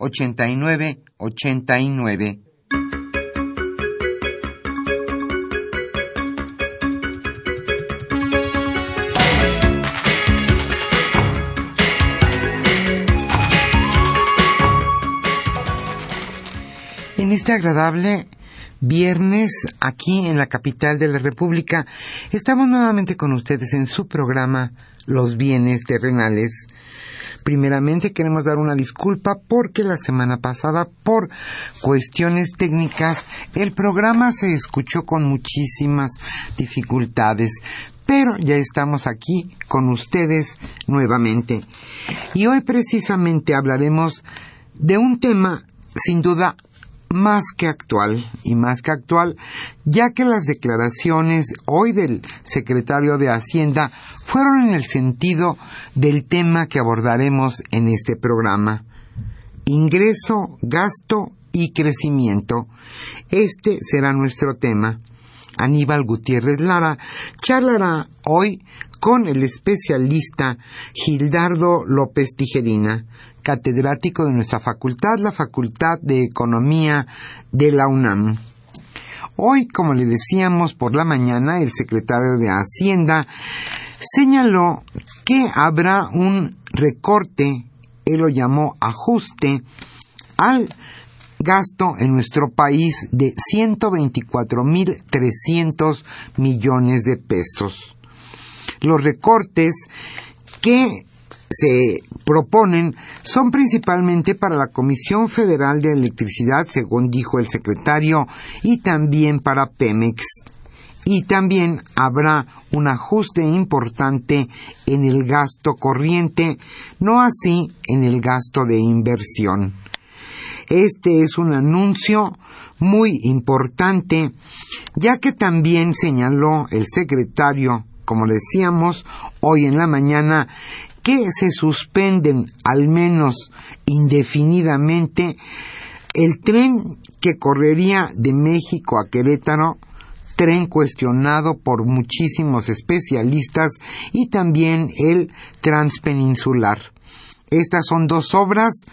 5536-8989. En este agradable viernes aquí en la capital de la República, estamos nuevamente con ustedes en su programa Los bienes terrenales. Primeramente queremos dar una disculpa porque la semana pasada, por cuestiones técnicas, el programa se escuchó con muchísimas dificultades. Pero ya estamos aquí con ustedes nuevamente. Y hoy precisamente hablaremos de un tema sin duda más que actual y más que actual, ya que las declaraciones hoy del secretario de Hacienda fueron en el sentido del tema que abordaremos en este programa. Ingreso, gasto y crecimiento. Este será nuestro tema. Aníbal Gutiérrez Lara charlará hoy con el especialista Gildardo López Tijerina, catedrático de nuestra facultad, la Facultad de Economía de la UNAM. Hoy, como le decíamos por la mañana, el secretario de Hacienda señaló que habrá un recorte, él lo llamó ajuste, al gasto en nuestro país de 124.300 millones de pesos. Los recortes que se proponen son principalmente para la Comisión Federal de Electricidad, según dijo el secretario, y también para Pemex. Y también habrá un ajuste importante en el gasto corriente, no así en el gasto de inversión. Este es un anuncio muy importante, ya que también señaló el secretario, como decíamos, hoy en la mañana, que se suspenden al menos indefinidamente el tren que correría de México a Querétaro, tren cuestionado por muchísimos especialistas y también el transpeninsular. Estas son dos obras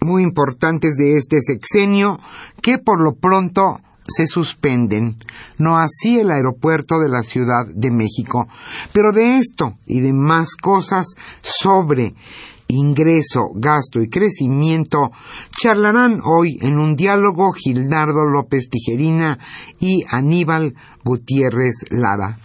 muy importantes de este sexenio que por lo pronto se suspenden, no así el aeropuerto de la Ciudad de México. Pero de esto y de más cosas sobre ingreso, gasto y crecimiento charlarán hoy en un diálogo Gildardo López Tijerina y Aníbal Gutiérrez Lara.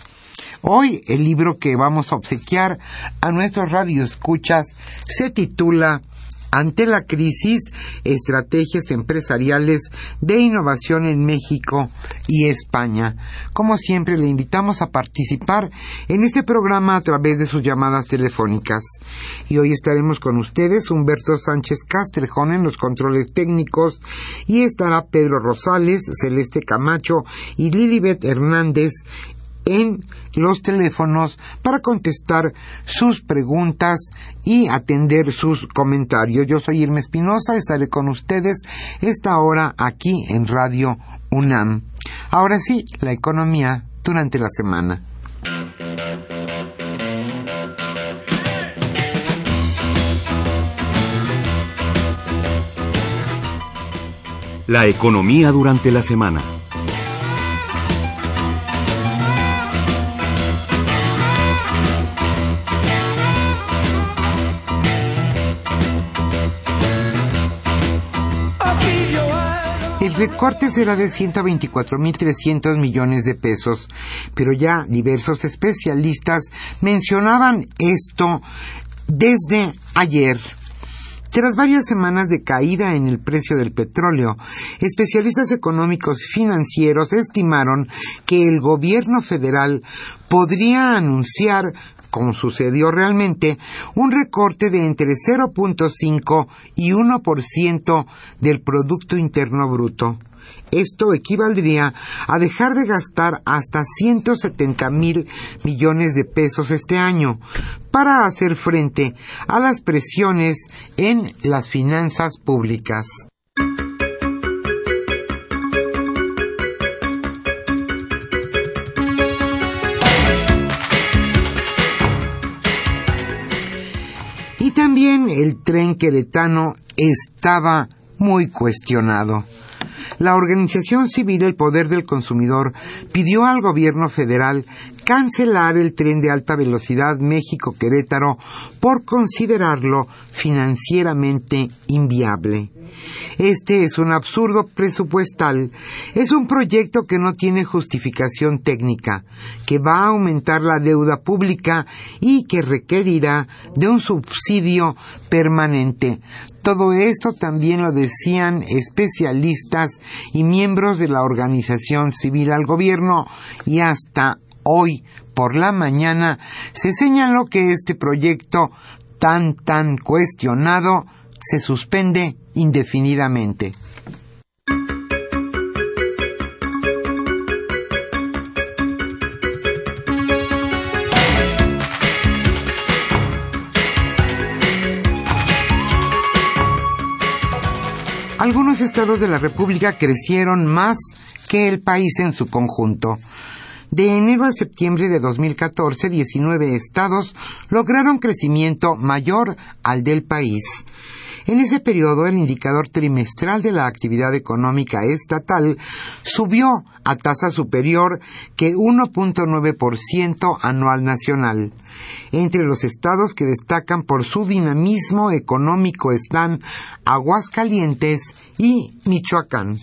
Hoy el libro que vamos a obsequiar a nuestros radioescuchas se titula ante la crisis, estrategias empresariales de innovación en México y España. Como siempre, le invitamos a participar en este programa a través de sus llamadas telefónicas. Y hoy estaremos con ustedes Humberto Sánchez Castrejón en los controles técnicos y estará Pedro Rosales, Celeste Camacho y Lilibet Hernández en los teléfonos para contestar sus preguntas y atender sus comentarios. Yo soy Irma Espinosa, estaré con ustedes esta hora aquí en Radio UNAM. Ahora sí, la economía durante la semana. La economía durante la semana. El recorte será de 124.300 millones de pesos, pero ya diversos especialistas mencionaban esto desde ayer. Tras varias semanas de caída en el precio del petróleo, especialistas económicos financieros estimaron que el gobierno federal podría anunciar como sucedió realmente, un recorte de entre 0.5 y 1% del Producto Interno Bruto. Esto equivaldría a dejar de gastar hasta 170 mil millones de pesos este año para hacer frente a las presiones en las finanzas públicas. También el tren queretano estaba muy cuestionado. La organización civil El Poder del Consumidor pidió al gobierno federal cancelar el tren de alta velocidad México-Querétaro por considerarlo financieramente inviable. Este es un absurdo presupuestal. Es un proyecto que no tiene justificación técnica, que va a aumentar la deuda pública y que requerirá de un subsidio permanente. Todo esto también lo decían especialistas y miembros de la organización civil al gobierno y hasta hoy por la mañana se señaló que este proyecto tan tan cuestionado se suspende indefinidamente. Algunos estados de la República crecieron más que el país en su conjunto. De enero a septiembre de 2014, 19 estados lograron crecimiento mayor al del país. En ese periodo, el indicador trimestral de la actividad económica estatal subió a tasa superior que 1.9% anual nacional. Entre los estados que destacan por su dinamismo económico están Aguascalientes y Michoacán.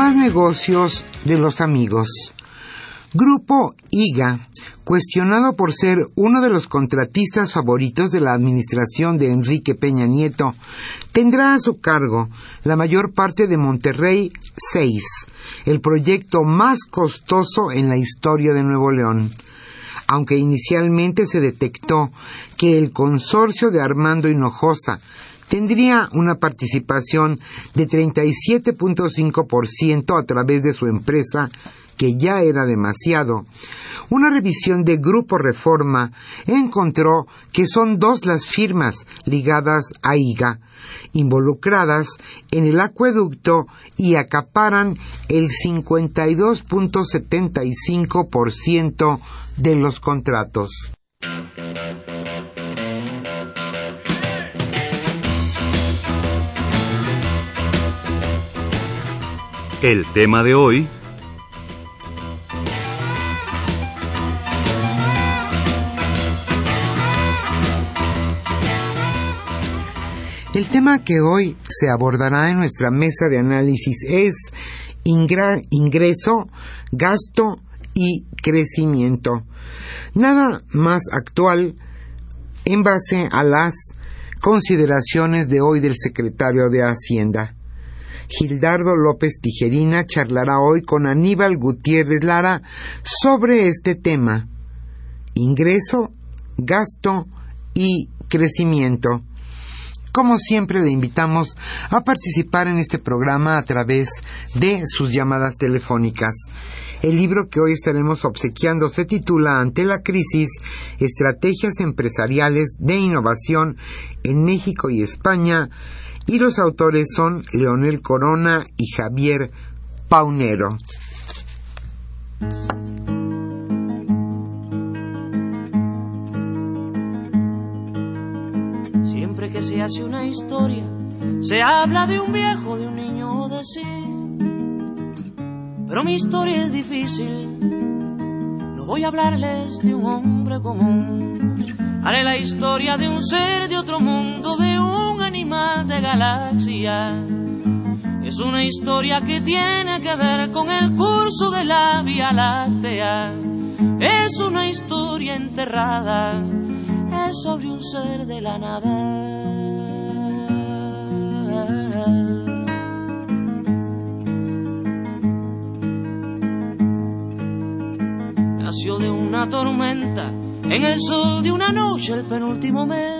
Más negocios de los amigos. Grupo IGA, cuestionado por ser uno de los contratistas favoritos de la administración de Enrique Peña Nieto, tendrá a su cargo la mayor parte de Monterrey 6, el proyecto más costoso en la historia de Nuevo León aunque inicialmente se detectó que el consorcio de Armando Hinojosa tendría una participación de 37.5% a través de su empresa, que ya era demasiado. Una revisión de Grupo Reforma encontró que son dos las firmas ligadas a IGA, involucradas en el acueducto y acaparan el 52.75% de los contratos. El tema de hoy... El tema que hoy se abordará en nuestra mesa de análisis es ingreso, gasto y crecimiento. Nada más actual en base a las consideraciones de hoy del secretario de Hacienda. Gildardo López Tijerina charlará hoy con Aníbal Gutiérrez Lara sobre este tema. ingreso, gasto y crecimiento. Como siempre, le invitamos a participar en este programa a través de sus llamadas telefónicas. El libro que hoy estaremos obsequiando se titula Ante la crisis, estrategias empresariales de innovación en México y España, y los autores son Leonel Corona y Javier Paunero. Siempre que se hace una historia, se habla de un viejo, de un niño de sí. Pero mi historia es difícil, no voy a hablarles de un hombre común. Haré la historia de un ser de otro mundo, de de galaxia. Es una historia que tiene que ver con el curso de la Vía Láctea. Es una historia enterrada, es sobre un ser de la nada. Nació de una tormenta en el sol de una noche el penúltimo mes.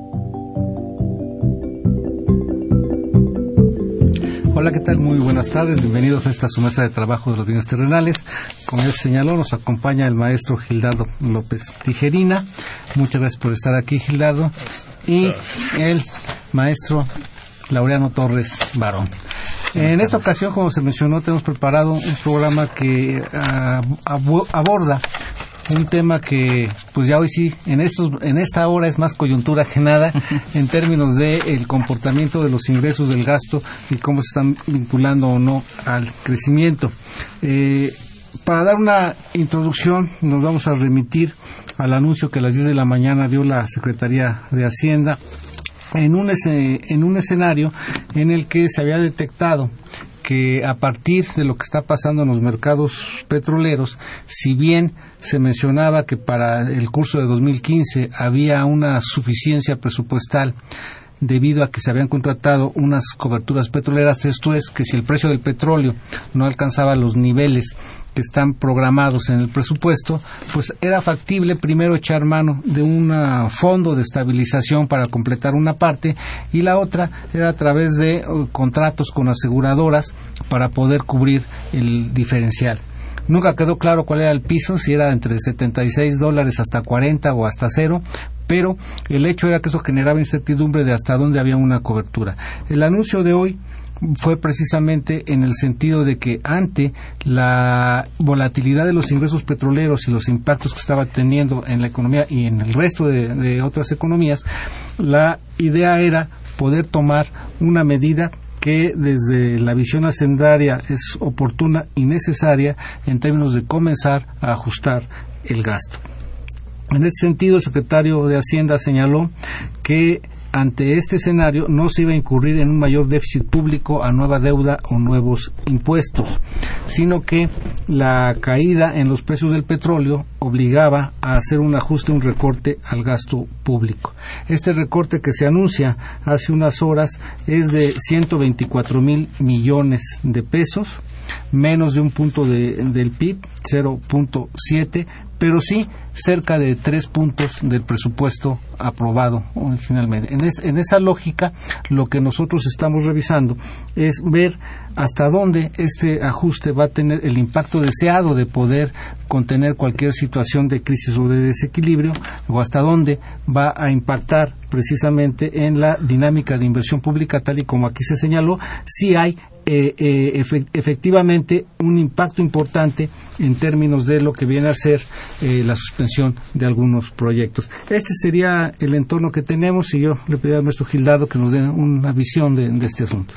Hola, ¿qué tal? Muy buenas tardes. Bienvenidos a esta su mesa de trabajo de los bienes terrenales. Como él señaló, nos acompaña el maestro Gildardo López Tijerina. Muchas gracias por estar aquí, Gildardo. Y el maestro Laureano Torres Barón. En esta ocasión, como se mencionó, tenemos preparado un programa que uh, aborda un tema que pues ya hoy sí en estos en esta hora es más coyuntura que nada en términos de el comportamiento de los ingresos del gasto y cómo se están vinculando o no al crecimiento. Eh, para dar una introducción nos vamos a remitir al anuncio que a las 10 de la mañana dio la Secretaría de Hacienda en un, en un escenario en el que se había detectado que a partir de lo que está pasando en los mercados petroleros, si bien se mencionaba que para el curso de 2015 había una suficiencia presupuestal debido a que se habían contratado unas coberturas petroleras, esto es que si el precio del petróleo no alcanzaba los niveles que están programados en el presupuesto, pues era factible primero echar mano de un fondo de estabilización para completar una parte y la otra era a través de uh, contratos con aseguradoras para poder cubrir el diferencial. Nunca quedó claro cuál era el piso, si era entre 76 dólares hasta 40 o hasta cero, pero el hecho era que eso generaba incertidumbre de hasta dónde había una cobertura. El anuncio de hoy fue precisamente en el sentido de que ante la volatilidad de los ingresos petroleros y los impactos que estaba teniendo en la economía y en el resto de, de otras economías, la idea era poder tomar una medida que desde la visión hacendaria es oportuna y necesaria en términos de comenzar a ajustar el gasto. En este sentido, el secretario de Hacienda señaló que ante este escenario no se iba a incurrir en un mayor déficit público a nueva deuda o nuevos impuestos, sino que la caída en los precios del petróleo obligaba a hacer un ajuste, un recorte al gasto público. Este recorte que se anuncia hace unas horas es de 124 mil millones de pesos, menos de un punto del PIB, 0.7, pero sí cerca de tres puntos del presupuesto aprobado originalmente. En, en, esa lógica, lo que nosotros estamos revisando es ver hasta dónde este ajuste va a tener el impacto deseado de poder contener cualquier situación de crisis o de desequilibrio, o hasta dónde va a impactar precisamente en la dinámica de inversión pública, tal y como aquí se señaló, si hay eh, eh, efectivamente un impacto importante en términos de lo que viene a ser eh, la suspensión de algunos proyectos. Este sería el entorno que tenemos y yo le pediría al maestro Gildardo que nos dé una visión de, este asunto.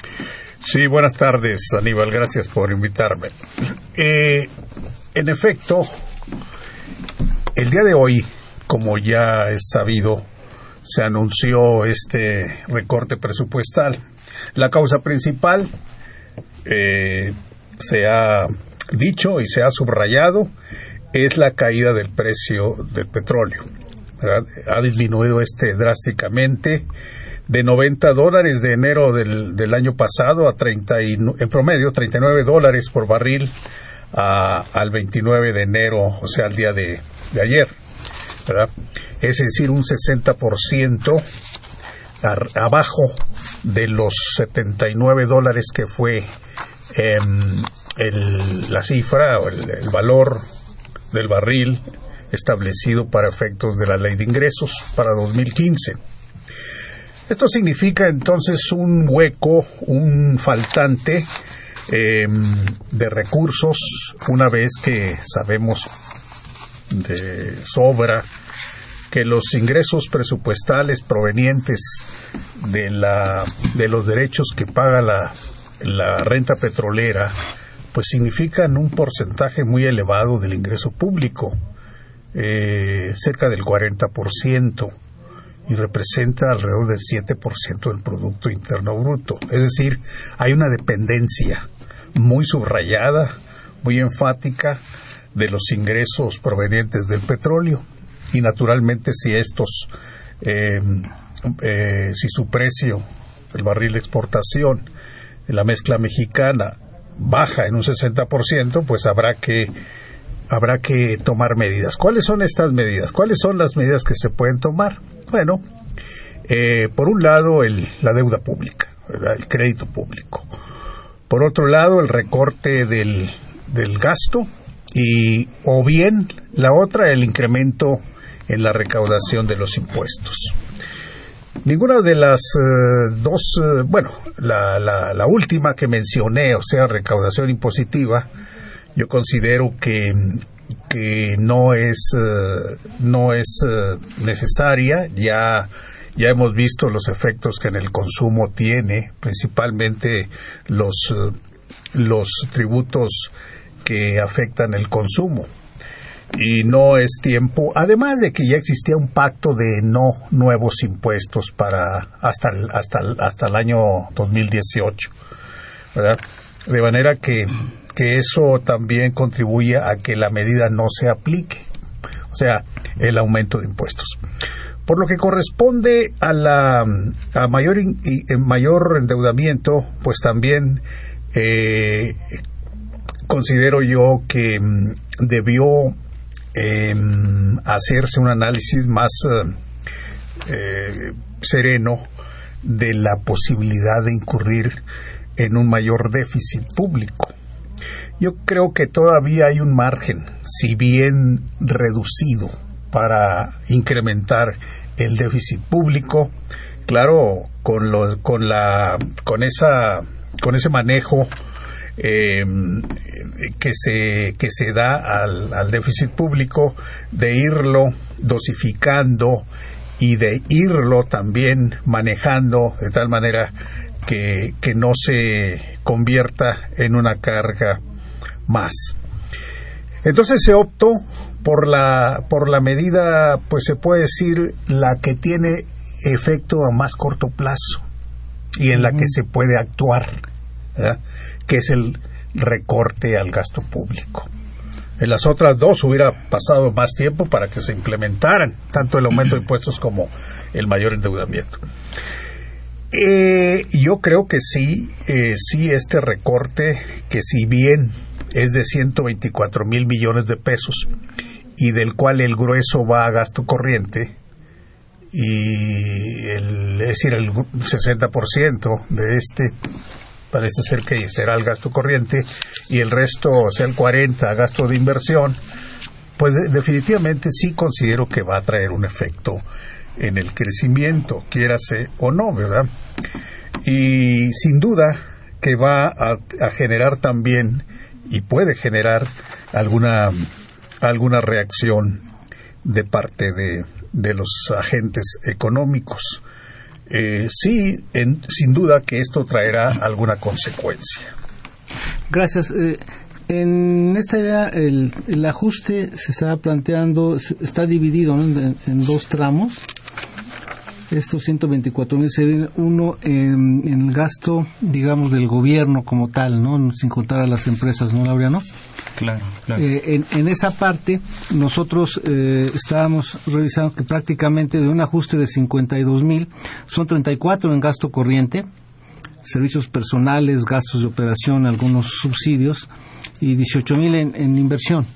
Sí, buenas tardes, Aníbal. Gracias por invitarme. en efecto, el día de hoy, como ya es sabido, se anunció este recorte presupuestal. La causa principal eh, se ha dicho y se ha subrayado es la caída del precio del petróleo. Ha disminuido este drásticamente de 90 dólares de enero del, año pasado a 30 en promedio 39 dólares por barril al 29 de enero, o sea, al día de, ayer. Es decir, un 60% abajo de los 79 dólares que fue el, la cifra o el, valor del barril establecido para efectos de la ley de ingresos para 2015. Esto significa entonces un hueco, un faltante em, de recursos una vez que sabemos de sobra que los ingresos presupuestales provenientes de, la, de los derechos que paga la la renta petrolera, pues significan un porcentaje muy elevado del ingreso público, eh, cerca del 40%, y representa alrededor del 7% del Producto Interno Bruto. Es decir, hay una dependencia muy subrayada, muy enfática de los ingresos provenientes del petróleo y naturalmente si estos, eh, eh, si su precio, el barril de exportación, la mezcla mexicana baja en un 60%, pues habrá que habrá que tomar medidas. ¿Cuáles son estas medidas? ¿Cuáles son las medidas que se pueden tomar? Bueno, eh, por un lado el, la deuda pública, el crédito público. Por otro lado el recorte del, del gasto y o bien la otra el incremento en la recaudación de los impuestos. Ninguna de las eh, dos, eh, bueno, la, la, última que mencioné, o sea, recaudación impositiva, yo considero que, que no es, eh, no es necesaria, ya, ya hemos visto los efectos que en el consumo tiene, principalmente los, los tributos que afectan el consumo y no es tiempo, además de que ya existía un pacto de no nuevos impuestos para hasta el, hasta hasta el año 2018, ¿verdad? De manera que, que eso también contribuye a que la medida no se aplique, o sea, el aumento de impuestos. Por lo que corresponde a la a mayor mayor endeudamiento, pues también eh, considero yo que mm, debió Em, hacerse un análisis más eh, eh, sereno de la posibilidad de incurrir en un mayor déficit público. Yo creo que todavía hay un margen, si bien reducido, para incrementar el déficit público. Claro, con, lo, con, la, con, esa, con ese manejo eh, que, se, que se da al, déficit público de irlo dosificando y de irlo también manejando de tal manera que, que no se convierta en una carga más. Entonces se optó por la, por la medida, pues se puede decir, la que tiene efecto a más corto plazo y en la que se puede actuar, que es el recorte al gasto público. En las otras dos hubiera pasado más tiempo para que se implementaran tanto el aumento de impuestos como el mayor endeudamiento. Eh, yo creo que sí, eh, sí este recorte, que si bien es de 124 mil millones de pesos y del cual el grueso va a gasto corriente, y el, es decir, el 60% de este parece ser que será el gasto corriente y el resto, o sea, el 40 gasto de inversión, pues definitivamente sí considero que va a traer un efecto en el crecimiento, quiérase o no, ¿verdad? Y sin duda que va a, a generar también y puede generar alguna alguna reacción de parte de, de los agentes económicos. Eh, sí, sin duda que esto traerá alguna consecuencia. Gracias. Eh, en esta idea, el, ajuste se está planteando, está dividido en, dos tramos. Estos 124 mil se uno en, el gasto, digamos, del gobierno como tal, ¿no? Sin contar a las empresas, ¿no, Laureano? Claro, claro. Eh, en, esa parte, nosotros eh, estábamos revisando que prácticamente de un ajuste de 52 mil, son 34 en gasto corriente, servicios personales, gastos de operación, algunos subsidios, y 18 mil en, inversión.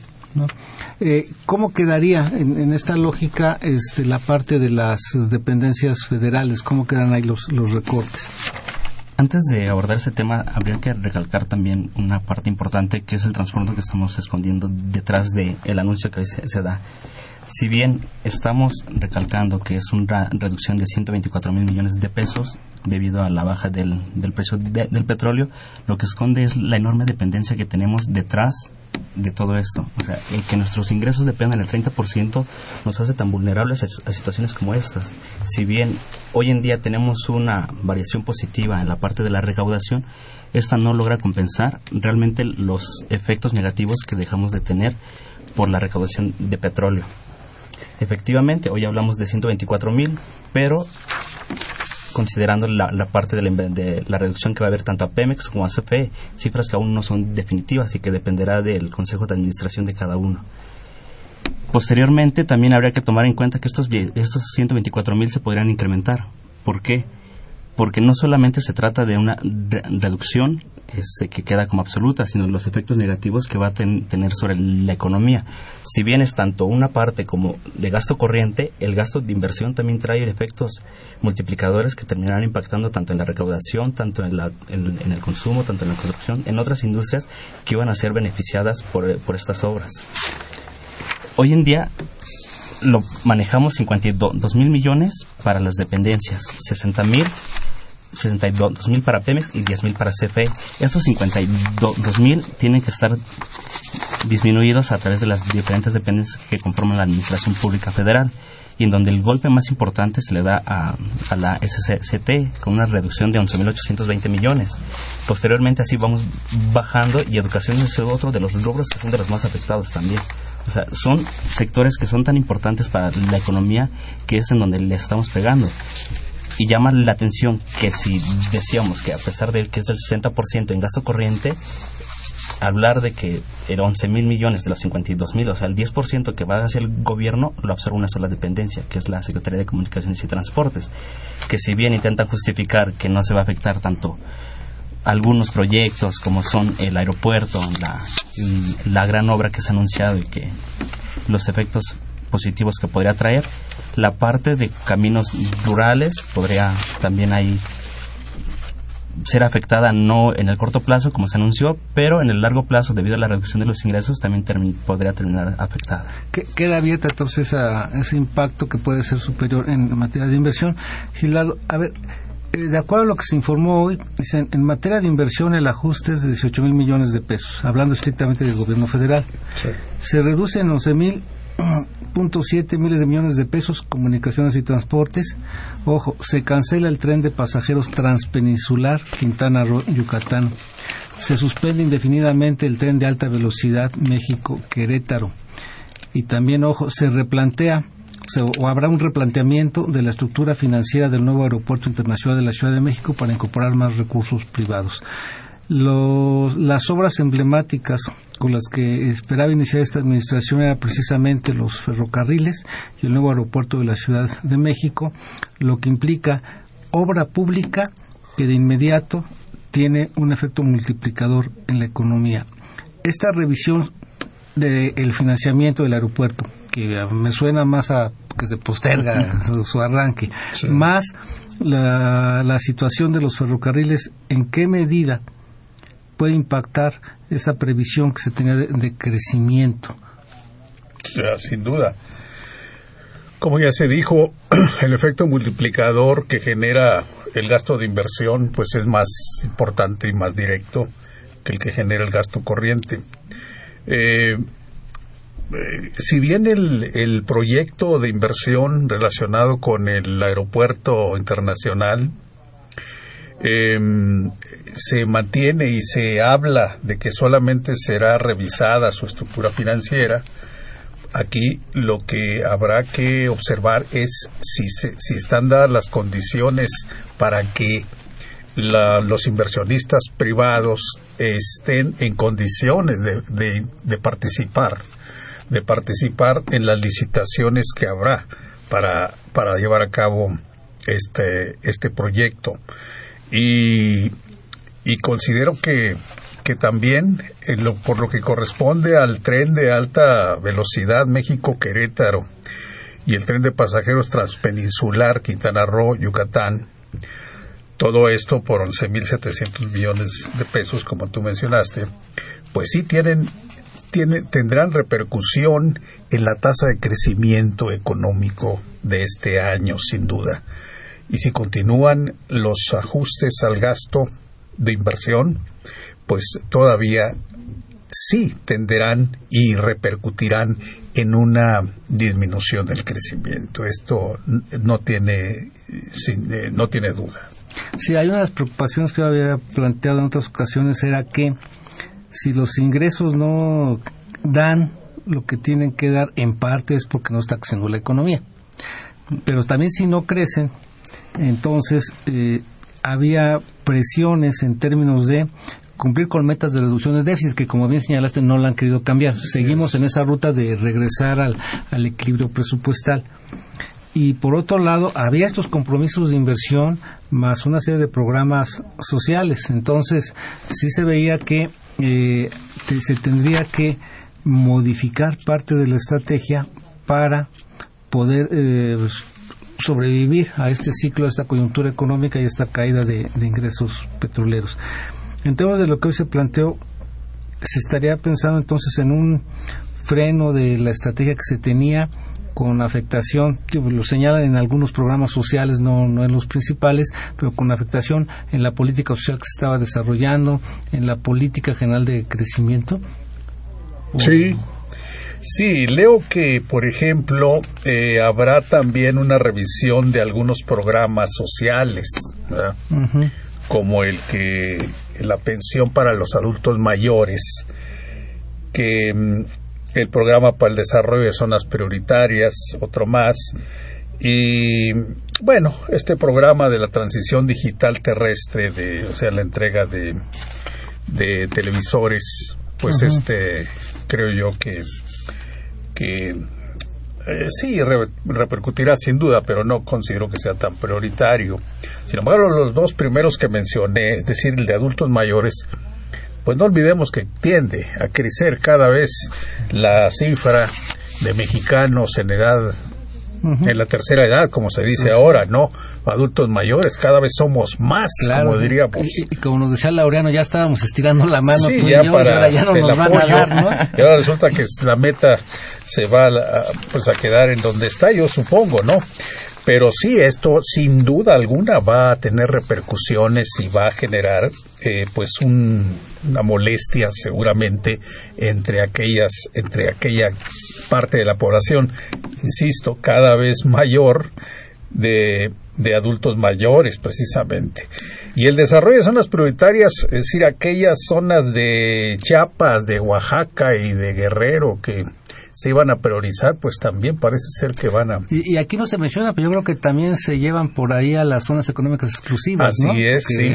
Eh, ¿Cómo quedaría en, esta lógica este, la parte de las dependencias federales? ¿Cómo quedan ahí los, los recortes? Antes de abordar ese tema, habría que recalcar también una parte importante que es el trasfondo que estamos escondiendo detrás del el anuncio que hoy se, da. Si bien estamos recalcando que es una reducción de 124 mil millones de pesos debido a la baja del, del precio del petróleo, lo que esconde es la enorme dependencia que tenemos detrás de todo esto. O sea, el que nuestros ingresos dependan del 30% nos hace tan vulnerables a, situaciones como estas. Si bien hoy en día tenemos una variación positiva en la parte de la recaudación, esta no logra compensar realmente los efectos negativos que dejamos de tener por la recaudación de petróleo. Efectivamente, hoy hablamos de 124 mil, pero considerando la, parte de la, reducción que va a haber tanto a Pemex como a CFE, cifras que aún no son definitivas y que dependerá del Consejo de Administración de cada uno. Posteriormente, también habría que tomar en cuenta que estos, estos 124 mil se podrían incrementar. ¿Por qué? Porque no solamente se trata de una reducción este, que queda como absoluta, sino los efectos negativos que va a tener sobre la economía. Si bien es tanto una parte como de gasto corriente, el gasto de inversión también trae efectos multiplicadores que terminarán impactando tanto en la recaudación, tanto en, el consumo, tanto en la construcción, en otras industrias que iban a ser beneficiadas por, por estas obras. Hoy en día lo manejamos 52 mil millones para las dependencias, 60 mil 62 mil para Pemex y 10 mil para CFE. Estos 52 mil tienen que estar disminuidos a través de las diferentes dependencias que conforman la Administración Pública Federal y en donde el golpe más importante se le da a, la SCT con una reducción de 11.820 millones. Posteriormente así vamos bajando y educación es otro de los rubros que son de los más afectados también. O sea, son sectores que son tan importantes para la economía que es en donde le estamos pegando y llama la atención que si decíamos que a pesar de que es del 60% en gasto corriente, hablar de que era 11 mil millones de los 52 mil, o sea, el 10% que va hacia el gobierno lo absorbe una sola dependencia, que es la Secretaría de Comunicaciones y Transportes, que si bien intenta justificar que no se va a afectar tanto algunos proyectos como son el aeropuerto, la, la gran obra que se ha anunciado y que los efectos positivos que podría traer, la parte de caminos rurales podría también ahí ser afectada no en el corto plazo como se anunció, pero en el largo plazo debido a la reducción de los ingresos también podría terminar afectada. Queda abierta entonces ese impacto que puede ser superior en materia de inversión. Gildardo, a ver, eh, de acuerdo a lo que se informó hoy, dicen, en materia de inversión el ajuste es de 18 mil millones de pesos, hablando estrictamente del gobierno federal. Se reduce en 11 mil .7 miles de millones de pesos, comunicaciones y transportes. Ojo, se cancela el tren de pasajeros transpeninsular Quintana Roo, Yucatán. Se suspende indefinidamente el tren de alta velocidad México-Querétaro. Y también, ojo, se replantea o, habrá un replanteamiento de la estructura financiera del nuevo aeropuerto internacional de la Ciudad de México para incorporar más recursos privados. Las obras emblemáticas con las que esperaba iniciar esta administración eran precisamente los ferrocarriles y el nuevo aeropuerto de la Ciudad de México, lo que implica obra pública que de inmediato tiene un efecto multiplicador en la economía. Esta revisión del financiamiento del aeropuerto, que me suena más a que se posterga su, arranque, más la, situación de los ferrocarriles, ¿en qué medida puede impactar esa previsión que se tenía de, crecimiento? sin duda. Como ya se dijo, el efecto multiplicador que genera el gasto de inversión pues es más importante y más directo que el que genera el gasto corriente. Eh, eh, si bien el, el, proyecto de inversión relacionado con el aeropuerto internacional em, se mantiene y se habla de que solamente será revisada su estructura financiera, aquí lo que habrá que observar es si, si están dadas las condiciones para que los inversionistas privados estén en condiciones de, de, participar, de participar en las licitaciones que habrá para, para llevar a cabo este, este proyecto. Y, y considero que que también, por lo que corresponde al tren de alta velocidad México-Querétaro y el tren de pasajeros transpeninsular Quintana Roo, Yucatán, todo esto por 11.700 millones de pesos, como tú mencionaste, pues sí tienen, tiene, tendrán repercusión en la tasa de crecimiento económico de este año, sin duda. Y si continúan los ajustes al gasto de inversión, pues todavía sí tenderán y repercutirán en una disminución del crecimiento. Esto no tiene, eh, no tiene duda. Sí, hay una de las preocupaciones que yo había planteado en otras ocasiones era que si los ingresos no dan lo que tienen que dar en parte es porque no está creciendo la economía. Pero también si no crecen, entonces eh, había presiones en términos de cumplir con metas de reducción de déficit que como bien señalaste no la han querido cambiar. Seguimos en esa ruta de regresar al, al equilibrio presupuestal. Y por otro lado, había estos compromisos de inversión más una serie de programas sociales. Entonces, sí se veía que eh, se tendría que modificar parte de la estrategia para poder eh, sobrevivir a este ciclo, a esta coyuntura económica y a esta caída de ingresos petroleros. En temas de lo que hoy se planteó, se estaría pensando entonces en un freno de la estrategia que se tenía con afectación, lo señalan en algunos programas sociales, no, no en los principales, pero con afectación en la política social que se estaba desarrollando, en la política general de crecimiento. Sí, sí, leo que, por ejemplo, eh, habrá también una revisión de algunos programas sociales, como el que la pensión para los adultos mayores, que mm, el programa para el desarrollo de zonas prioritarias, otro más, y bueno, este programa de la transición digital terrestre, de, o sea, la entrega de, de televisores, pues este, creo yo que, que eh, sí repercutirá sin duda, pero no considero que sea tan prioritario. Sin embargo, los dos primeros que mencioné, es decir, el de adultos mayores, pues no olvidemos que tiende a crecer cada vez la cifra de mexicanos en edad en la tercera edad, como se dice ahora, ¿no? Adultos mayores, cada vez somos más, como diríamos. Y, como nos decía Laureano, ya estábamos estirando la mano sí, ya para ya no nos van a dar, ¿no? Y ahora resulta que la meta se va a, pues a quedar en donde está, yo supongo, ¿no? Pero sí, esto sin duda alguna va a tener repercusiones y va a generar eh, pues una molestia seguramente entre aquellas entre aquella parte de la población, insisto, cada vez mayor de, de adultos mayores precisamente. Y el desarrollo de zonas prioritarias, es decir, aquellas zonas de Chiapas, de Oaxaca y de Guerrero que se iban a priorizar, pues también parece ser que van a... Y, aquí no se menciona, pero yo creo que también se llevan por ahí a las zonas económicas exclusivas, Así es, sí,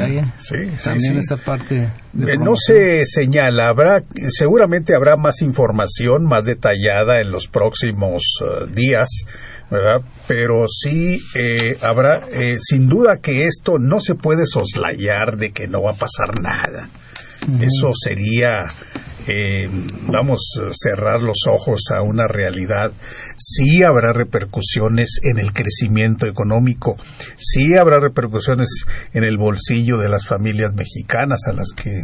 También esa parte... Eh, no se señala, habrá, seguramente habrá más información más detallada en los próximos eh, días, ¿verdad? Pero sí eh, habrá, sin duda que esto no se puede soslayar de que no va a pasar nada. Eso sería eh, vamos a cerrar los ojos a una realidad. Sí habrá repercusiones en el crecimiento económico, sí habrá repercusiones en el bolsillo de las familias mexicanas a las que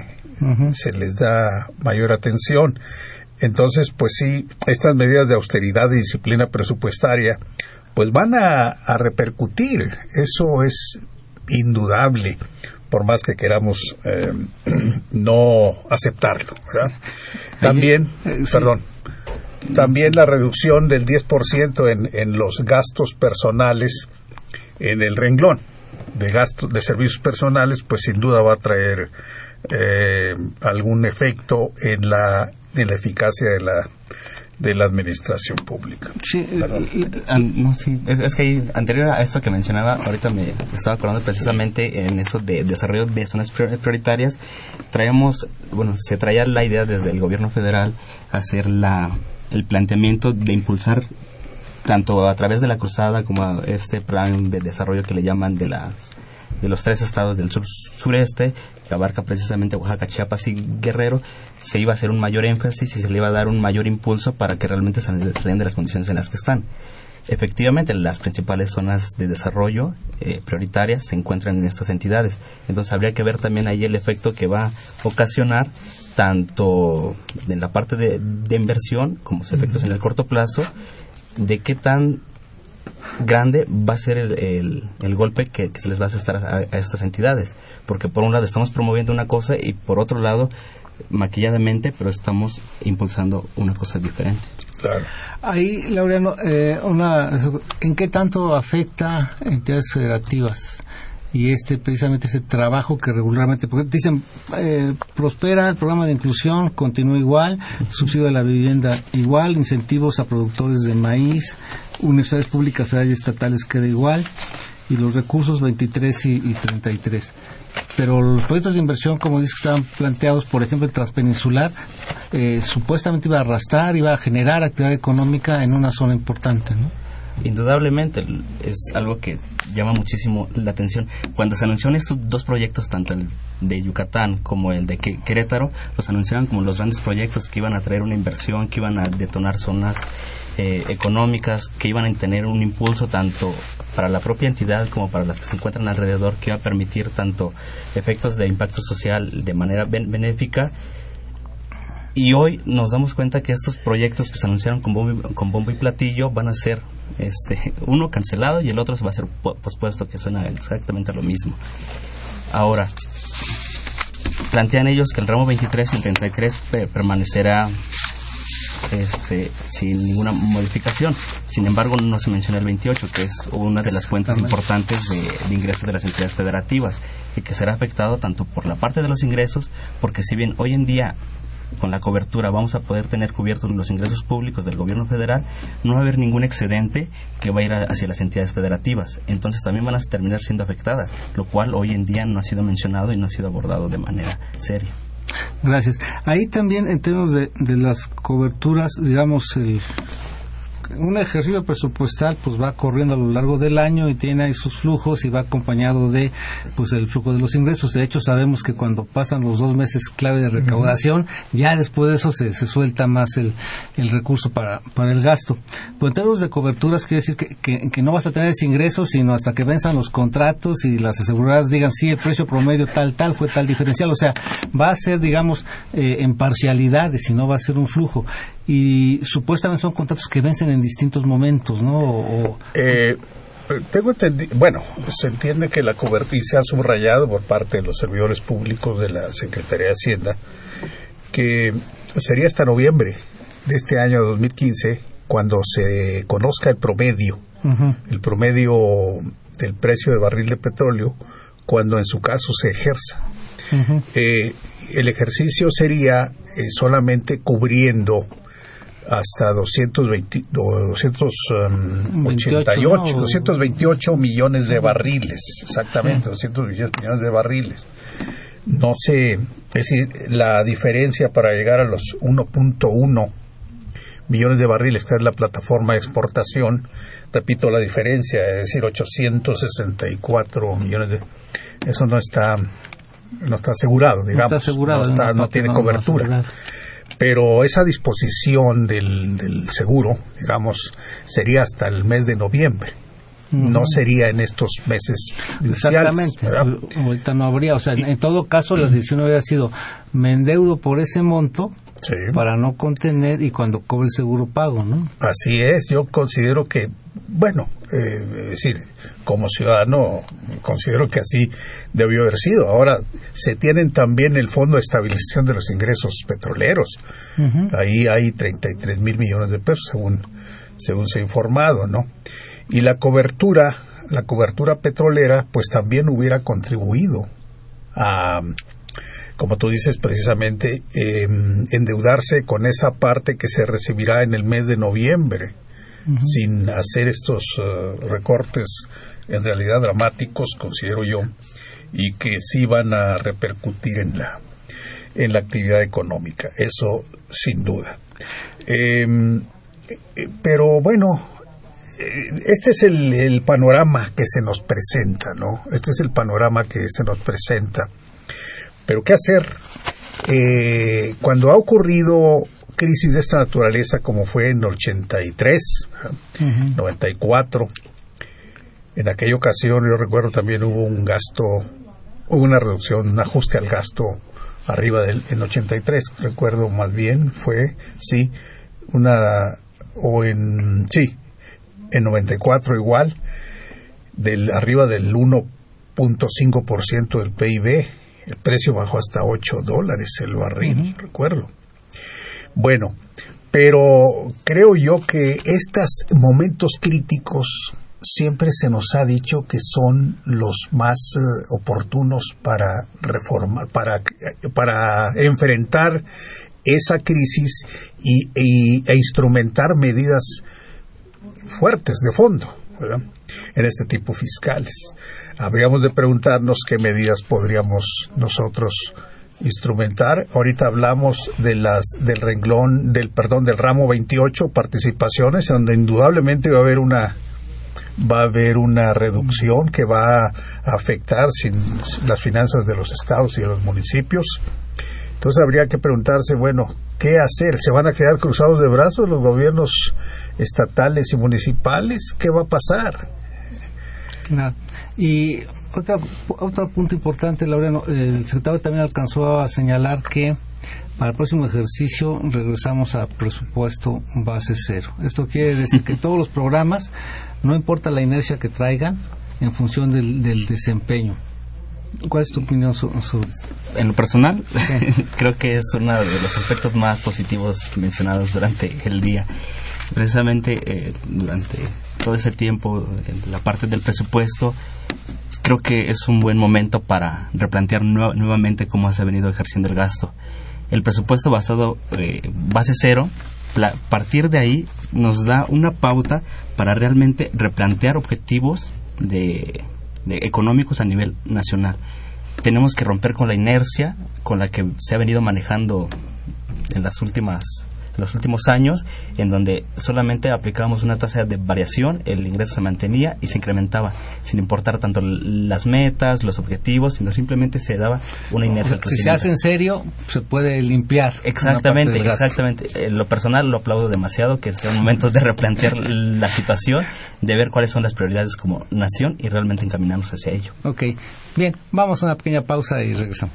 se les da mayor atención. Entonces, pues sí, estas medidas de austeridad y disciplina presupuestaria, pues van a repercutir. Eso es indudable por más que queramos eh, no aceptarlo. También, eh, perdón, también la reducción del 10% en, en los gastos personales en el renglón de gastos de servicios personales, pues sin duda va a traer eh, algún efecto en la en la eficacia de la de la administración pública. Sí, no, sí. Es, que anterior a esto que mencionaba, ahorita me estaba acordando precisamente en eso de desarrollo de zonas prioritarias, traemos, bueno, se traía la idea desde el gobierno federal hacer la, el planteamiento de impulsar tanto a través de la cruzada como este plan de desarrollo que le llaman de las de los tres estados del sur sureste, que abarca precisamente Oaxaca, Chiapas y Guerrero, se iba a hacer un mayor énfasis y se le iba a dar un mayor impulso para que realmente salieran de las condiciones en las que están. Efectivamente, las principales zonas de desarrollo eh, prioritarias se encuentran en estas entidades. Entonces, habría que ver también ahí el efecto que va a ocasionar tanto en la parte de, de inversión como sus efectos en el corto plazo, de qué tan grande va a ser el, el, golpe que, se les va a hacer a, estas entidades. Porque por un lado estamos promoviendo una cosa y por otro lado, maquilladamente, pero estamos impulsando una cosa diferente. Claro. Ahí, Laureano, eh, una, ¿en qué tanto afecta entidades federativas? Y este precisamente ese trabajo que regularmente porque dicen eh, prospera el programa de inclusión continúa igual subsidio de la vivienda igual incentivos a productores de maíz universidades públicas federales y estatales queda igual y los recursos 23 y, 33. Pero los proyectos de inversión, como dice, estaban planteados, por ejemplo, el transpeninsular, eh, supuestamente iba a arrastrar, iba a generar actividad económica en una zona importante, ¿no? Indudablemente es algo que llama muchísimo la atención. Cuando se anunciaron estos dos proyectos, tanto el de Yucatán como el de Querétaro, los anunciaban como los grandes proyectos que iban a traer una inversión, que iban a detonar zonas eh, económicas, que iban a tener un impulso tanto para la propia entidad como para las que se encuentran alrededor, que iba a permitir tanto efectos de impacto social de manera benéfica y hoy nos damos cuenta que estos proyectos que se anunciaron con bombo, y platillo van a ser este uno cancelado y el otro se va a ser pospuesto, que suena exactamente lo mismo. Ahora, plantean ellos que el ramo 23 y el 33 permanecerá este, sin ninguna modificación. Sin embargo, no se menciona el 28, que es una de las fuentes importantes de, ingresos de las entidades federativas y que será afectado tanto por la parte de los ingresos, porque si bien hoy en día con la cobertura vamos a poder tener cubiertos los ingresos públicos del gobierno federal, no va a haber ningún excedente que va a ir hacia las entidades federativas. Entonces también van a terminar siendo afectadas, lo cual hoy en día no ha sido mencionado y no ha sido abordado de manera seria. Gracias. Ahí también en términos de, de las coberturas, digamos, el un ejercicio presupuestal pues va corriendo a lo largo del año y tiene ahí sus flujos y va acompañado de pues el flujo de los ingresos. De hecho sabemos que cuando pasan los dos meses clave de recaudación, ya después de eso se, se suelta más el, el recurso para, para el gasto. Pues en términos de coberturas quiere decir que, que, no vas a tener ese ingreso sino hasta que venzan los contratos y las aseguradoras digan sí, el precio promedio tal, tal fue tal diferencial. O sea, va a ser digamos eh, en parcialidades y no va a ser un flujo y supuestamente son contratos que vencen en distintos momentos, ¿no? Eh, tengo entendido, bueno, se entiende que la cobertura se ha subrayado por parte de los servidores públicos de la Secretaría de Hacienda que sería hasta noviembre de este año 2015 cuando se conozca el promedio, el promedio del precio de barril de petróleo cuando en su caso se ejerza. Eh, el ejercicio sería eh, solamente cubriendo hasta 220, 288, 228 millones de barriles, exactamente, 228 millones de barriles. No sé, es decir, la diferencia para llegar a los 1.1 millones de barriles, que es la plataforma de exportación, repito la diferencia, es decir, 864 millones de... Eso no está no está asegurado, digamos. No está asegurado. No, tiene cobertura. Pero esa disposición del, del seguro, digamos, sería hasta el mes de noviembre. No sería en estos meses Exactamente. Ahorita no habría, o sea, en, todo caso la decisión habría sido me endeudo por ese monto para no contener y cuando cobre el seguro pago, ¿no? Así es, yo considero que, bueno, eh, es decir, como ciudadano considero que así debió haber sido. Ahora se tienen también el Fondo de Estabilización de los Ingresos Petroleros. Ahí hay 33 mil millones de pesos, según, según se ha informado, ¿no? Y la cobertura, la cobertura petrolera, pues también hubiera contribuido a como tú dices precisamente, em, endeudarse con esa parte que se recibirá en el mes de noviembre, sin hacer estos eh, recortes en realidad dramáticos, considero yo, y que sí van a repercutir en la, en la actividad económica, eso sin duda. Em, eh, pero bueno, eh, este es el, panorama que se nos presenta, ¿no? Este es el panorama que se nos presenta. Pero ¿qué hacer? Cuando ha ocurrido crisis de esta naturaleza como fue en 83, 94, en aquella ocasión yo recuerdo también hubo un gasto, hubo una reducción, un ajuste al gasto arriba del en 83, recuerdo más bien, fue, sí, una, o en, sí, en 94 igual, del arriba del 1.5% del PIB, el precio bajó hasta 8 dólares el barril, recuerdo. Bueno, pero creo yo que estos momentos críticos siempre se nos ha dicho que son los más eh, oportunos para reformar, para, para enfrentar esa crisis y, e instrumentar medidas fuertes de fondo en este tipo fiscales. Habríamos de preguntarnos qué medidas podríamos nosotros instrumentar. Ahorita hablamos de las del renglón del perdón del ramo 28 participaciones donde indudablemente va a haber una va a haber una reducción que va a afectar sin las finanzas de los estados y de los municipios. Entonces habría que preguntarse, bueno, ¿qué hacer? ¿Se van a quedar cruzados de brazos los gobiernos estatales y municipales? ¿Qué va a pasar? Y otro, otro punto importante, Laureano, el secretario también alcanzó a señalar que para el próximo ejercicio regresamos a presupuesto base cero. Esto quiere decir que todos los programas, no importa la inercia que traigan, en función del, desempeño. ¿Cuál es tu opinión sobre esto? En lo personal, creo que es uno de los aspectos más positivos mencionados durante el día. Precisamente eh, durante todo ese tiempo, la parte del presupuesto, creo que es un buen momento para replantear nuevamente cómo se ha venido ejerciendo el gasto. El presupuesto basado eh, base cero, partir de ahí nos da una pauta para realmente replantear objetivos de, económicos a nivel nacional. Tenemos que romper con la inercia con la que se ha venido manejando en las últimas los últimos años en donde solamente aplicábamos una tasa de variación, el ingreso se mantenía y se incrementaba, sin importar tanto las metas, los objetivos, sino simplemente se daba una inercia. si se hace en serio, se puede limpiar. Exactamente, exactamente. En lo personal lo aplaudo demasiado, que sea un momento de replantear la situación, de ver cuáles son las prioridades como nación y realmente encaminarnos hacia ello. Ok, bien, vamos a una pequeña pausa y regresamos.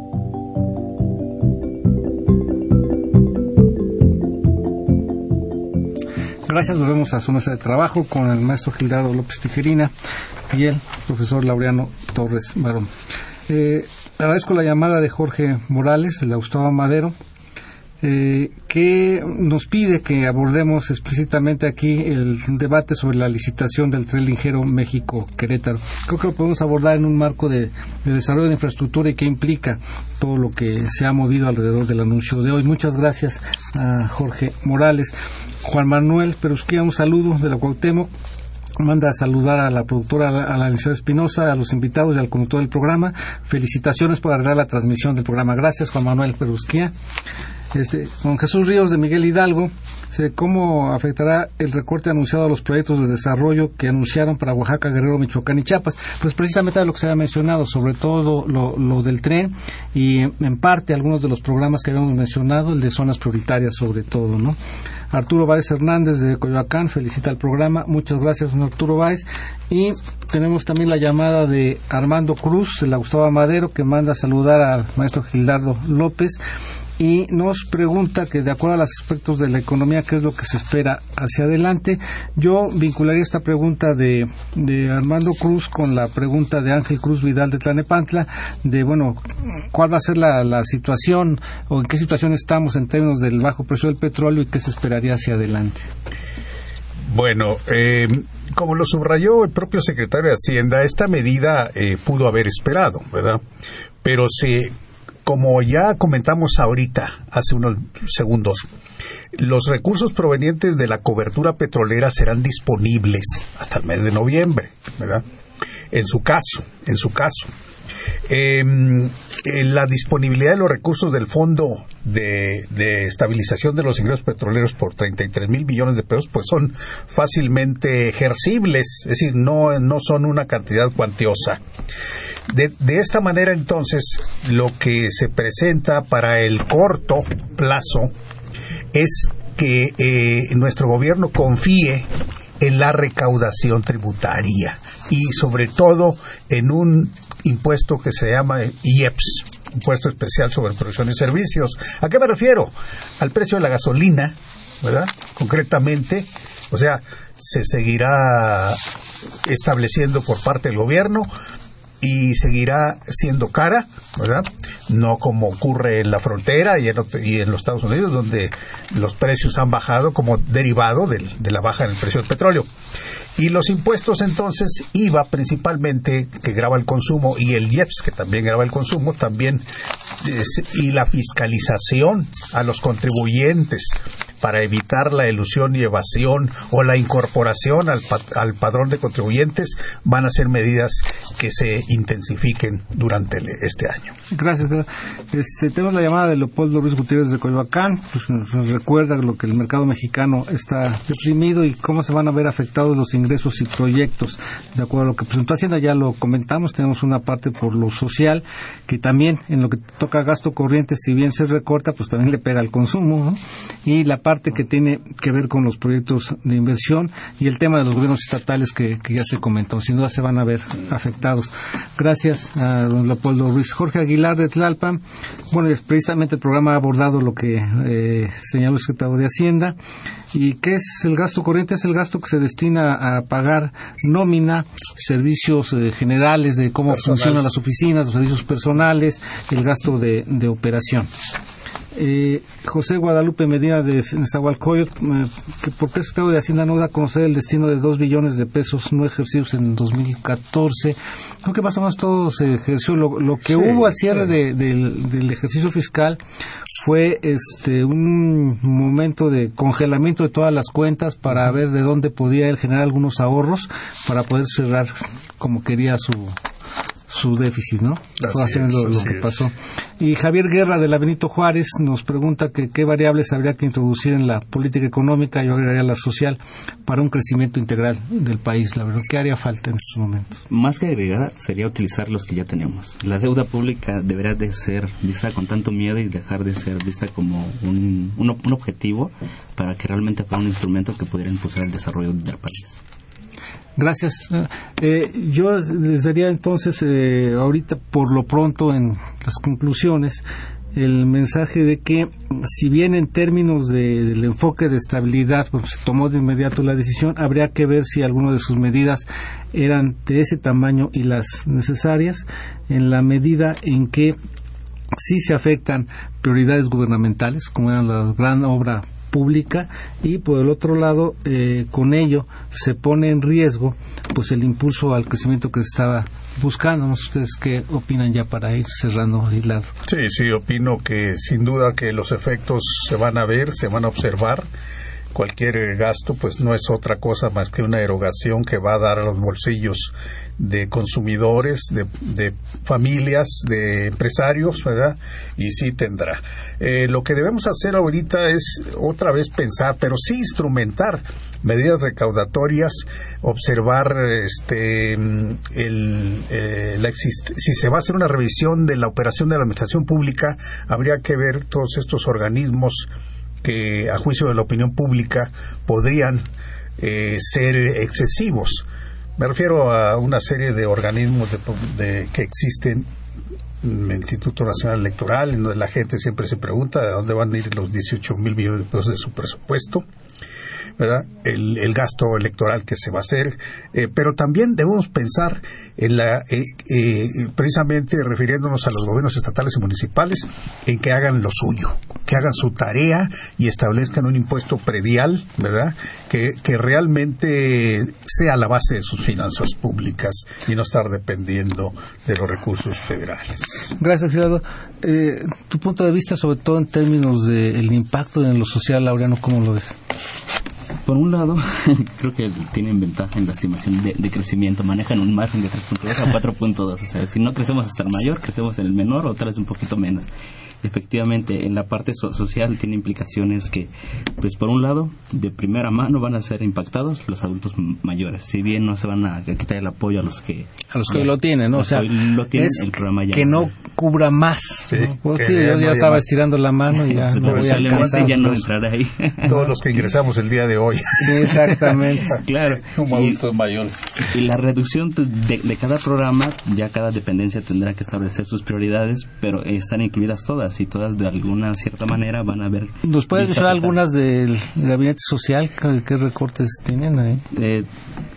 Gracias, volvemos a su mesa de trabajo con el maestro Gildardo López Tijerina y el profesor Laureano Torres Barón. Eh, agradezco la llamada de Jorge Morales, de la Gustavo Madero, eh, que nos pide que abordemos explícitamente aquí el debate sobre la licitación del tren ligero México-Querétaro. Creo que lo podemos abordar en un marco de, desarrollo de infraestructura y que implica todo lo que se ha movido alrededor del anuncio de hoy. Muchas gracias a Jorge Morales. Juan Manuel Perusquía, un saludo de la Cuauhtémoc manda a saludar a la productora, a la licenciada Espinosa, a los invitados y al conductor del programa. Felicitaciones por arreglar la transmisión del programa. Gracias, Juan Manuel Perusquía. Este, con Jesús Ríos de Miguel Hidalgo, cómo afectará el recorte anunciado a los proyectos de desarrollo que anunciaron para Oaxaca, Guerrero, Michoacán y Chiapas. Pues precisamente lo que se había mencionado, sobre todo lo, lo del tren y en parte algunos de los programas que habíamos mencionado, el de zonas prioritarias sobre todo, ¿no? Arturo Báez Hernández de Coyoacán felicita el programa. Muchas gracias, Arturo Báez. Y tenemos también la llamada de Armando Cruz, de la Gustavo Madero, que manda a saludar al maestro Gildardo López y nos pregunta que de acuerdo a los aspectos de la economía, ¿qué es lo que se espera hacia adelante? Yo vincularía esta pregunta de, de Armando Cruz con la pregunta de Ángel Cruz Vidal de Tlanepantla, de, bueno, ¿cuál va a ser la, la situación o en qué situación estamos en términos del bajo precio del petróleo y qué se esperaría hacia adelante? Bueno, eh, como lo subrayó el propio secretario de Hacienda, esta medida eh, pudo haber esperado, ¿verdad? Pero se como ya comentamos ahorita, hace unos segundos, los recursos provenientes de la cobertura petrolera serán disponibles hasta el mes de noviembre, ¿verdad? En su caso, en su caso. Em, la disponibilidad de los recursos del Fondo de, Estabilización de los Ingresos Petroleros por 33 mil billones de pesos, pues son fácilmente ejercibles, es decir, no, no son una cantidad cuantiosa. De, de esta manera, entonces, lo que se presenta para el corto plazo es que eh, nuestro gobierno confíe en la recaudación tributaria y sobre todo en un impuesto que se llama IEPS, impuesto especial sobre producción y servicios. ¿A qué me refiero? Al precio de la gasolina, ¿verdad? Concretamente, o sea, se seguirá estableciendo por parte del gobierno y seguirá siendo cara, ¿verdad? No como ocurre en la frontera y en, y en los Estados Unidos, donde los precios han bajado como derivado del, de la baja en el precio del petróleo. Y los impuestos entonces, IVA principalmente, que graba el consumo, y el IEPS, que también graba el consumo, también, y la fiscalización a los contribuyentes para evitar la ilusión y evasión o la incorporación al, al padrón de contribuyentes van a ser medidas que se intensifiquen durante este año. Gracias. Este, tenemos la llamada de Leopoldo Ruiz Gutiérrez de Coyoacán, pues nos, recuerda lo que el mercado mexicano está deprimido y cómo se van a ver afectados los ingresos y proyectos. De acuerdo a lo que presentó Hacienda, ya lo comentamos, tenemos una parte por lo social, que también en lo que toca gasto corriente, si bien se recorta, pues también le pega al consumo, y la parte que tiene que ver con los proyectos de inversión y el tema de los gobiernos estatales que, ya se comentó. Sin duda se van a ver afectados. Gracias a don Leopoldo Ruiz. Jorge Aguilar de Tlalpan. Bueno, precisamente el programa ha abordado lo que eh, señaló el secretario de Hacienda. ¿Y qué es el gasto corriente? Es el gasto que se destina a pagar nómina, servicios eh, generales de cómo funcionan las oficinas, los servicios personales, el gasto de, operación. Eh, José Guadalupe Medina de Nezahualcóyotl, eh, que por qué el secretario de Hacienda no da a conocer el destino de dos billones de pesos no ejercidos en 2014. Creo que más o menos todo se ejerció. Lo, que hubo al cierre del ejercicio fiscal fue este un momento de congelamiento de todas las cuentas para ver de dónde podía él generar algunos ahorros para poder cerrar como quería su su déficit, ¿no? haciendo lo, que pasó. Y Javier Guerra de la Benito Juárez nos pregunta que qué variables habría que introducir en la política económica, yo agregaría la social, para un crecimiento integral del país. La verdad, ¿qué haría falta en estos momentos? Más que agregar, sería utilizar los que ya tenemos. La deuda pública debería de ser vista con tanto miedo y dejar de ser vista como un, un, un objetivo para que realmente fuera un instrumento que pudiera impulsar el desarrollo del país. Gracias. Eh, yo les daría entonces, eh, ahorita por lo pronto en las conclusiones, el mensaje de que si bien en términos del enfoque de estabilidad pues, se tomó de inmediato la decisión, habría que ver si algunas de sus medidas eran de ese tamaño y las necesarias, en la medida en que sí se afectan prioridades gubernamentales, como era la gran obra pública y por el otro lado eh, con ello se pone en riesgo pues el impulso al crecimiento que estaba buscando. No sé ustedes qué opinan ya para ir cerrando el. Sí, sí, opino que sin duda que los efectos se van a ver, se van a observar cualquier gasto pues no es otra cosa más que una erogación que va a dar a los bolsillos de consumidores, de, familias, de empresarios, ¿verdad? Y sí tendrá. Eh, lo que debemos hacer ahorita es otra vez pensar, pero sí instrumentar medidas recaudatorias, observar este el, eh, la si se va a hacer una revisión de la operación de la administración pública, habría que ver todos estos organismos que a juicio de la opinión pública podrían eh, ser excesivos. Me refiero a una serie de organismos de, que existen en el Instituto Nacional Electoral, en donde la gente siempre se pregunta de dónde van a ir los 18 mil millones de pesos de su presupuesto. El, gasto electoral que se va a hacer, eh, pero también debemos pensar en la, eh, eh, precisamente refiriéndonos a los gobiernos estatales y municipales, en que hagan lo suyo, que hagan su tarea y establezcan un impuesto predial, ¿verdad? Que, que realmente sea la base de sus finanzas públicas y no estar dependiendo de los recursos federales. Gracias, Gerardo. Tu punto de vista, sobre todo en términos del impacto en lo social, Laureano, ¿cómo lo ves? Por un lado, creo que tienen ventaja en la estimación de, crecimiento, manejan un margen de 3.2 a 4.2, o sea, si no crecemos hasta el mayor, crecemos en el menor o tal vez un poquito menos efectivamente en la parte social tiene implicaciones que, pues por un lado, de primera mano van a ser impactados los adultos mayores, si bien no se van a quitar el apoyo a los que a los que lo tienen, ¿no? O sea, lo tienen el programa ya que no cubra más. Sí, pues yo ya estaba estirando la mano y ya no voy a alcanzar. ya no entrará ahí. Todos los que ingresamos el día de hoy. exactamente. claro. Como adultos mayores. Y la reducción pues, de, de cada programa, ya cada dependencia tendrá que establecer sus prioridades, pero están incluidas todas todas y todas de alguna cierta manera van a ver... ¿Nos puedes decir algunas del gabinete social? ¿Qué, recortes tienen ahí? Eh,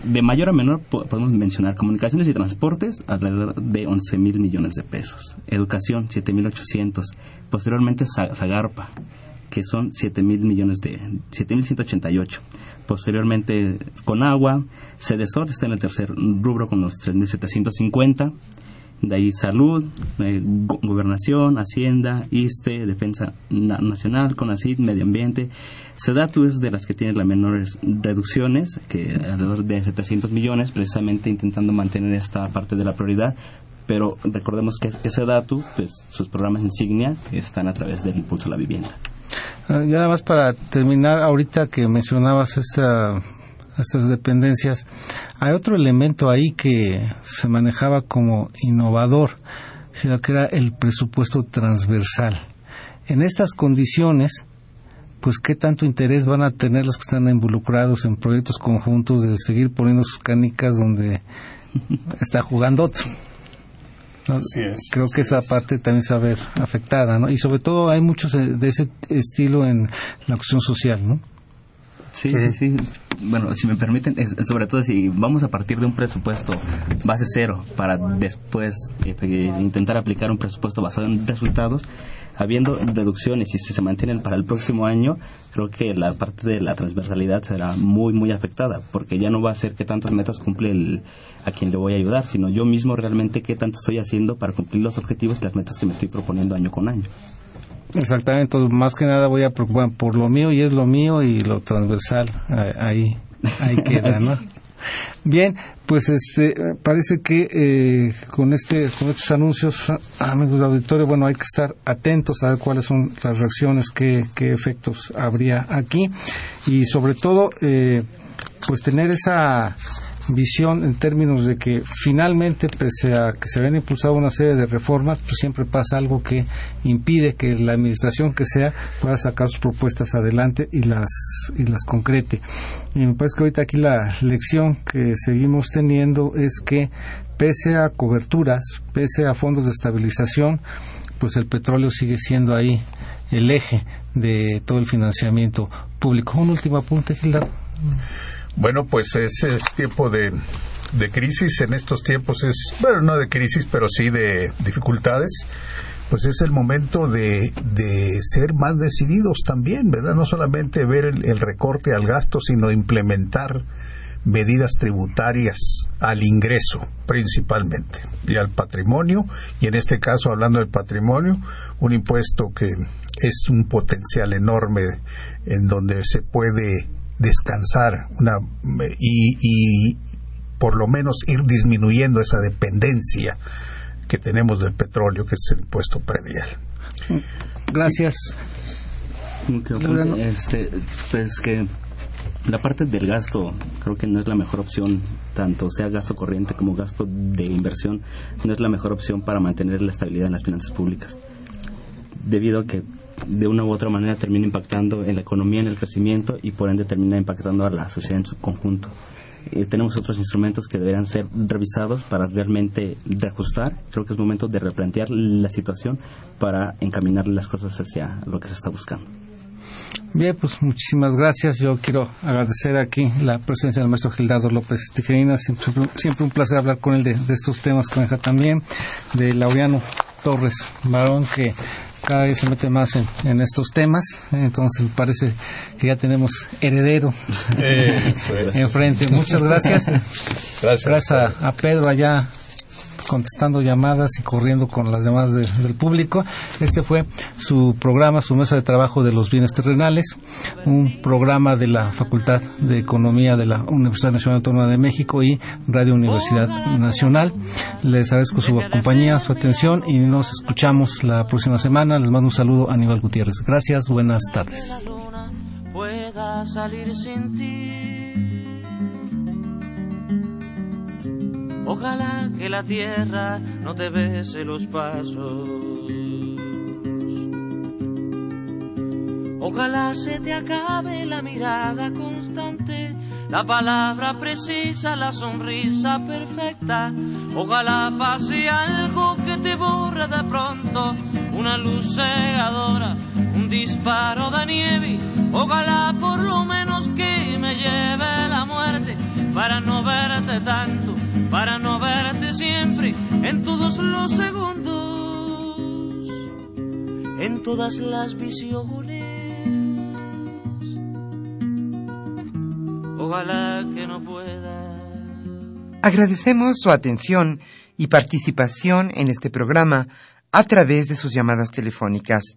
de mayor a menor podemos mencionar comunicaciones y transportes, alrededor de 11 mil millones de pesos. Educación, 7 mil 800. Posteriormente, Zagarpa, que son 7 mil millones de... 7 mil 188 posteriormente con agua, Cedesor está en el tercer rubro con los 3.750, de ahí salud, eh, gobernación, hacienda, ISTE, defensa nacional, CONACID, medio ambiente. SEDATU es de las que tiene las menores reducciones, que alrededor de 700 millones, precisamente intentando mantener esta parte de la prioridad. Pero recordemos que, SEDATU, pues sus programas insignia están a través del impulso a la vivienda. Ah, ya nada más para terminar, ahorita que mencionabas esta estas dependencias. Hay otro elemento ahí que se manejaba como innovador, que era el presupuesto transversal. En estas condiciones, pues qué tanto interés van a tener los que están involucrados en proyectos conjuntos de seguir poniendo sus canicas donde está jugando otro. Creo que esa parte también se va a ver afectada, ¿no? Y sobre todo hay muchos de ese estilo en la cuestión social, ¿no? Sí, sí, sí. Bueno, si me permiten, sobre todo si vamos a partir de un presupuesto base cero para después eh, intentar aplicar un presupuesto basado en resultados, habiendo reducciones y si se mantienen para el próximo año, creo que la parte de la transversalidad será muy, muy afectada, porque ya no va a ser que tantas metas cumple el, a quien le voy a ayudar, sino yo mismo realmente qué tanto estoy haciendo para cumplir los objetivos y las metas que me estoy proponiendo año con año. Exactamente, más que nada voy a preocupar por lo mío y es lo mío y lo transversal ahí, ahí queda, ¿no? Bien, pues este parece que eh, con este con estos anuncios, amigos de auditorio, bueno, hay que estar atentos a ver cuáles son las reacciones, qué, qué efectos habría aquí y sobre todo, eh, pues tener esa visión en términos de que finalmente, pese a que se habían impulsado una serie de reformas, pues siempre pasa algo que impide que la administración que sea pueda sacar sus propuestas adelante y las, y las concrete. Y me parece que ahorita aquí la lección que seguimos teniendo es que pese a coberturas, pese a fondos de estabilización, pues el petróleo sigue siendo ahí el eje de todo el financiamiento público. Un último apunte, Gilda. Bueno, pues es, es tiempo de, de crisis. En estos tiempos es, bueno, no de crisis, pero sí de dificultades pues es el momento de, de, ser más decididos también, ¿verdad? No solamente ver el, recorte al gasto, sino implementar medidas tributarias al ingreso principalmente y al patrimonio y en este caso hablando del patrimonio un impuesto que es un potencial enorme en donde se puede descansar una, y, y por lo menos ir disminuyendo esa dependencia que tenemos del petróleo, que es el impuesto predial. Gracias. Este, pues que la parte del gasto creo que no es la mejor opción, tanto sea gasto corriente como gasto de inversión, no es la mejor opción para mantener la estabilidad en las finanzas públicas, debido a que de una u otra manera termina impactando en la economía, en el crecimiento y por ende termina impactando a la sociedad en su conjunto. Eh, tenemos otros instrumentos que deberán ser revisados para realmente reajustar. Creo que es momento de replantear la situación para encaminar las cosas hacia lo que se está buscando. Bien, pues muchísimas gracias. Yo quiero agradecer aquí la presencia del maestro Gildardo López Tijerina. Siempre, siempre un placer hablar con él de, estos temas que deja también. De Laureano Torres Barón, que cada vez se mete más en, estos temas, entonces parece que ya tenemos heredero enfrente. Muchas gracias. Gracias, a, Pedro allá contestando llamadas y corriendo con las llamadas del público. Este fue su programa, su mesa de trabajo de los bienes terrenales, un programa de la Facultad de Economía de la Universidad Nacional Autónoma de México y Radio Universidad Nacional. Les agradezco su compañía, su atención y nos escuchamos la próxima semana. Les mando un saludo a Aníbal Gutiérrez. Gracias, buenas tardes. Ojalá que la tierra no te bese los pasos. Ojalá se te acabe la mirada constante, la palabra precisa, la sonrisa perfecta. Ojalá pase algo que te borre de pronto, una luz cegadora, disparo de nieve. Ojalá por lo menos que me lleve la muerte para no verte tanto, para no verte siempre en todos los segundos, en todas las visiones. Ojalá que no pueda. Agradecemos su atención y participación en este programa a través de sus llamadas telefónicas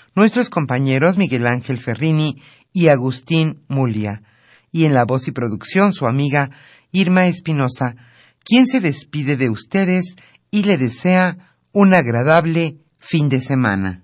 nuestros compañeros Miguel Ángel Ferrini y Agustín Mulia. Y en la voz y producción, su amiga Irma Espinosa, quien se despide de ustedes y le desea un agradable fin de semana.